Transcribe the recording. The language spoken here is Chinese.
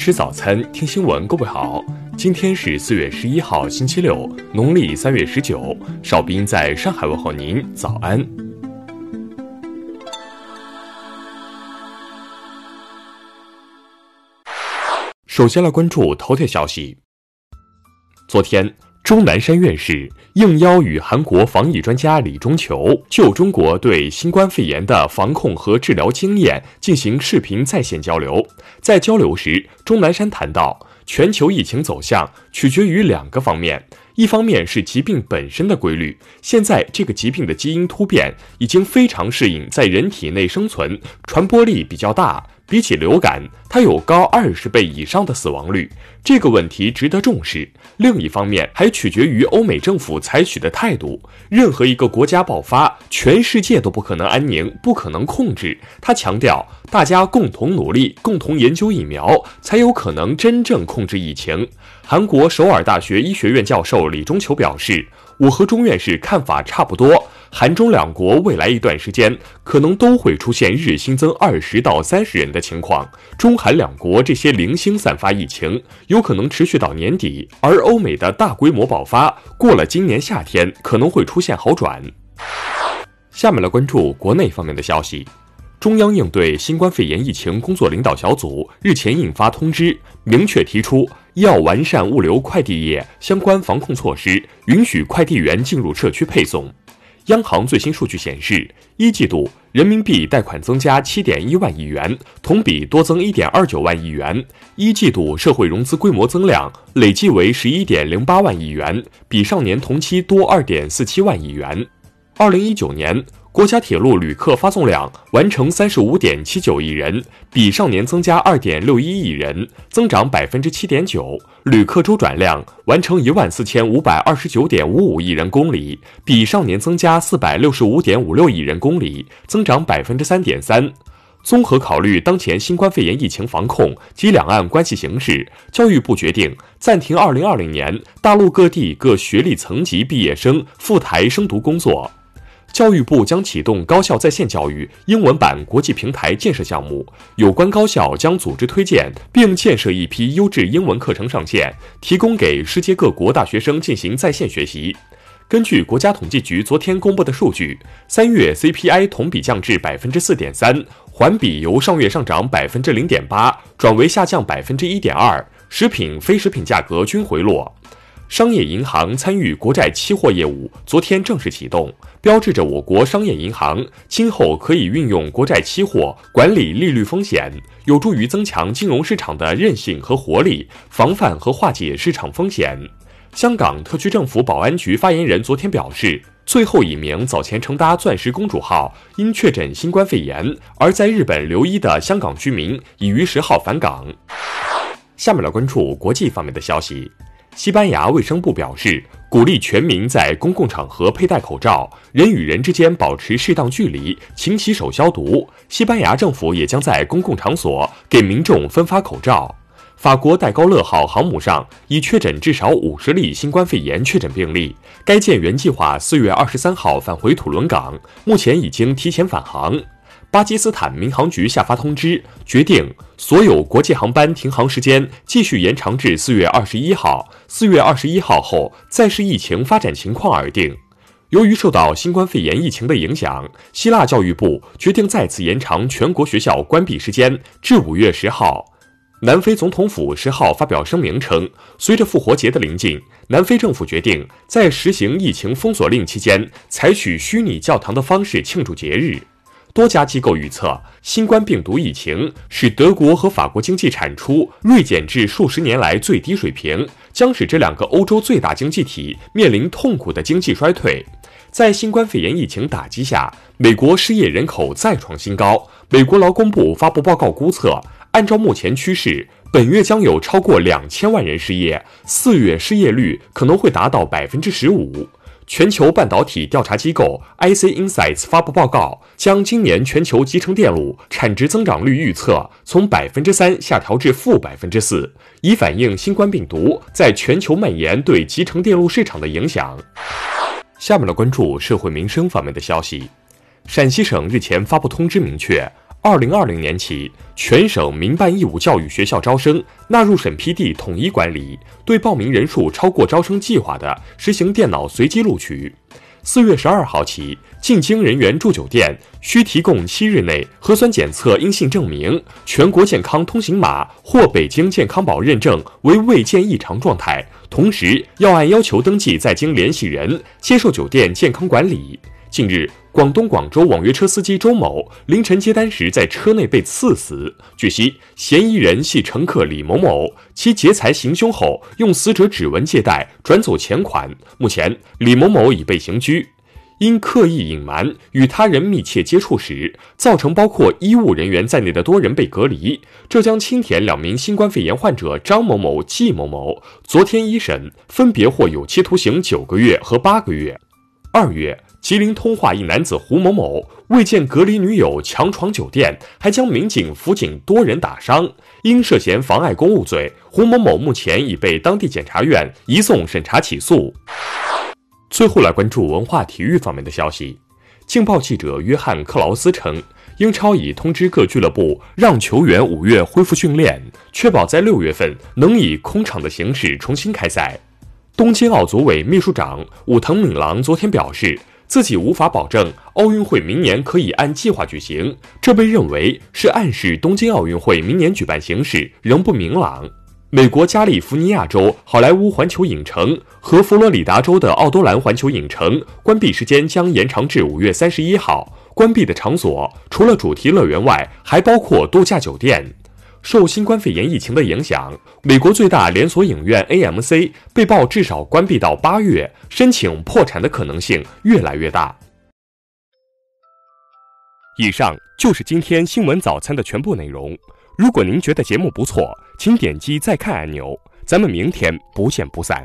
吃早餐，听新闻。各位好，今天是四月十一号，星期六，农历三月十九。邵兵在上海问候您，早安。首先来关注头条消息。昨天。钟南山院士应邀与韩国防疫专家李中求就中国对新冠肺炎的防控和治疗经验进行视频在线交流。在交流时，钟南山谈到，全球疫情走向取决于两个方面，一方面是疾病本身的规律，现在这个疾病的基因突变已经非常适应在人体内生存，传播力比较大。比起流感，它有高二十倍以上的死亡率，这个问题值得重视。另一方面，还取决于欧美政府采取的态度。任何一个国家爆发，全世界都不可能安宁，不可能控制。他强调，大家共同努力，共同研究疫苗，才有可能真正控制疫情。韩国首尔大学医学院教授李中求表示。我和钟院士看法差不多，韩中两国未来一段时间可能都会出现日新增二十到三十人的情况。中韩两国这些零星散发疫情有可能持续到年底，而欧美的大规模爆发过了今年夏天可能会出现好转。下面来关注国内方面的消息。中央应对新冠肺炎疫情工作领导小组日前印发通知，明确提出要完善物流快递业相关防控措施，允许快递员进入社区配送。央行最新数据显示，一季度人民币贷款增加七点一万亿元，同比多增一点二九万亿元。一季度社会融资规模增量累计为十一点零八万亿元，比上年同期多二点四七万亿元。二零一九年。国家铁路旅客发送量完成三十五点七九亿人，比上年增加二点六一亿人，增长百分之七点九。旅客周转量完成一万四千五百二十九点五五亿人公里，比上年增加四百六十五点五六亿人公里，增长百分之三点三。综合考虑当前新冠肺炎疫情防控及两岸关系形势，教育部决定暂停二零二零年大陆各地各学历层级毕业生赴台升读工作。教育部将启动高校在线教育英文版国际平台建设项目，有关高校将组织推荐并建设一批优质英文课程上线，提供给世界各国大学生进行在线学习。根据国家统计局昨天公布的数据，三月 CPI 同比降至百分之四点三，环比由上月上涨百分之零点八转为下降百分之一点二，食品、非食品价格均回落。商业银行参与国债期货业务，昨天正式启动，标志着我国商业银行今后可以运用国债期货管理利率风险，有助于增强金融市场的韧性和活力，防范和化解市场风险。香港特区政府保安局发言人昨天表示，最后一名早前乘搭“钻石公主号”因确诊新冠肺炎而在日本留医的香港居民已于十号返港。下面来关注国际方面的消息。西班牙卫生部表示，鼓励全民在公共场合佩戴口罩，人与人之间保持适当距离，勤洗手消毒。西班牙政府也将在公共场所给民众分发口罩。法国戴高乐号航母上已确诊至少五十例新冠肺炎确诊病例，该舰原计划四月二十三号返回土伦港，目前已经提前返航。巴基斯坦民航局下发通知，决定所有国际航班停航时间继续延长至四月二十一号。四月二十一号后再视疫情发展情况而定。由于受到新冠肺炎疫情的影响，希腊教育部决定再次延长全国学校关闭时间至五月十号。南非总统府十号发表声明称，随着复活节的临近，南非政府决定在实行疫情封锁令期间，采取虚拟教堂的方式庆祝节日。多家机构预测，新冠病毒疫情使德国和法国经济产出锐减至数十年来最低水平，将使这两个欧洲最大经济体面临痛苦的经济衰退。在新冠肺炎疫情打击下，美国失业人口再创新高。美国劳工部发布报告估测，按照目前趋势，本月将有超过两千万人失业，四月失业率可能会达到百分之十五。全球半导体调查机构 IC Insights 发布报告，将今年全球集成电路产值增长率预测从百分之三下调至负百分之四，以反映新冠病毒在全球蔓延对集成电路市场的影响。下面来关注社会民生方面的消息。陕西省日前发布通知，明确。二零二零年起，全省民办义务教育学校招生纳入审批地统一管理，对报名人数超过招生计划的，实行电脑随机录取。四月十二号起，进京人员住酒店需提供七日内核酸检测阴性证明、全国健康通行码或北京健康宝认证为未见异常状态，同时要按要求登记在京联系人，接受酒店健康管理。近日，广东广州网约车司机周某凌晨接单时在车内被刺死。据悉，嫌疑人系乘客李某某，其劫财行凶后用死者指纹借贷转走钱款。目前，李某某已被刑拘。因刻意隐瞒与他人密切接触时，造成包括医务人员在内的多人被隔离。浙江青田两名新冠肺炎患者张某某、季某某，昨天一审分别获有期徒刑九个月和八个月。二月。吉林通化一男子胡某某为见隔离女友强闯酒店，还将民警辅警多人打伤，因涉嫌妨碍公务罪，胡某某目前已被当地检察院移送审查起诉。最后来关注文化体育方面的消息，劲报记者约翰克劳斯称，英超已通知各俱乐部让球员五月恢复训练，确保在六月份能以空场的形式重新开赛。东京奥组委秘书长武藤敏郎昨天表示。自己无法保证奥运会明年可以按计划举行，这被认为是暗示东京奥运会明年举办形势仍不明朗。美国加利福尼亚州好莱坞环球影城和佛罗里达州的奥多兰环球影城关闭时间将延长至五月三十一号。关闭的场所除了主题乐园外，还包括度假酒店。受新冠肺炎疫情的影响，美国最大连锁影院 AMC 被曝至少关闭到八月，申请破产的可能性越来越大。以上就是今天新闻早餐的全部内容。如果您觉得节目不错，请点击再看按钮。咱们明天不见不散。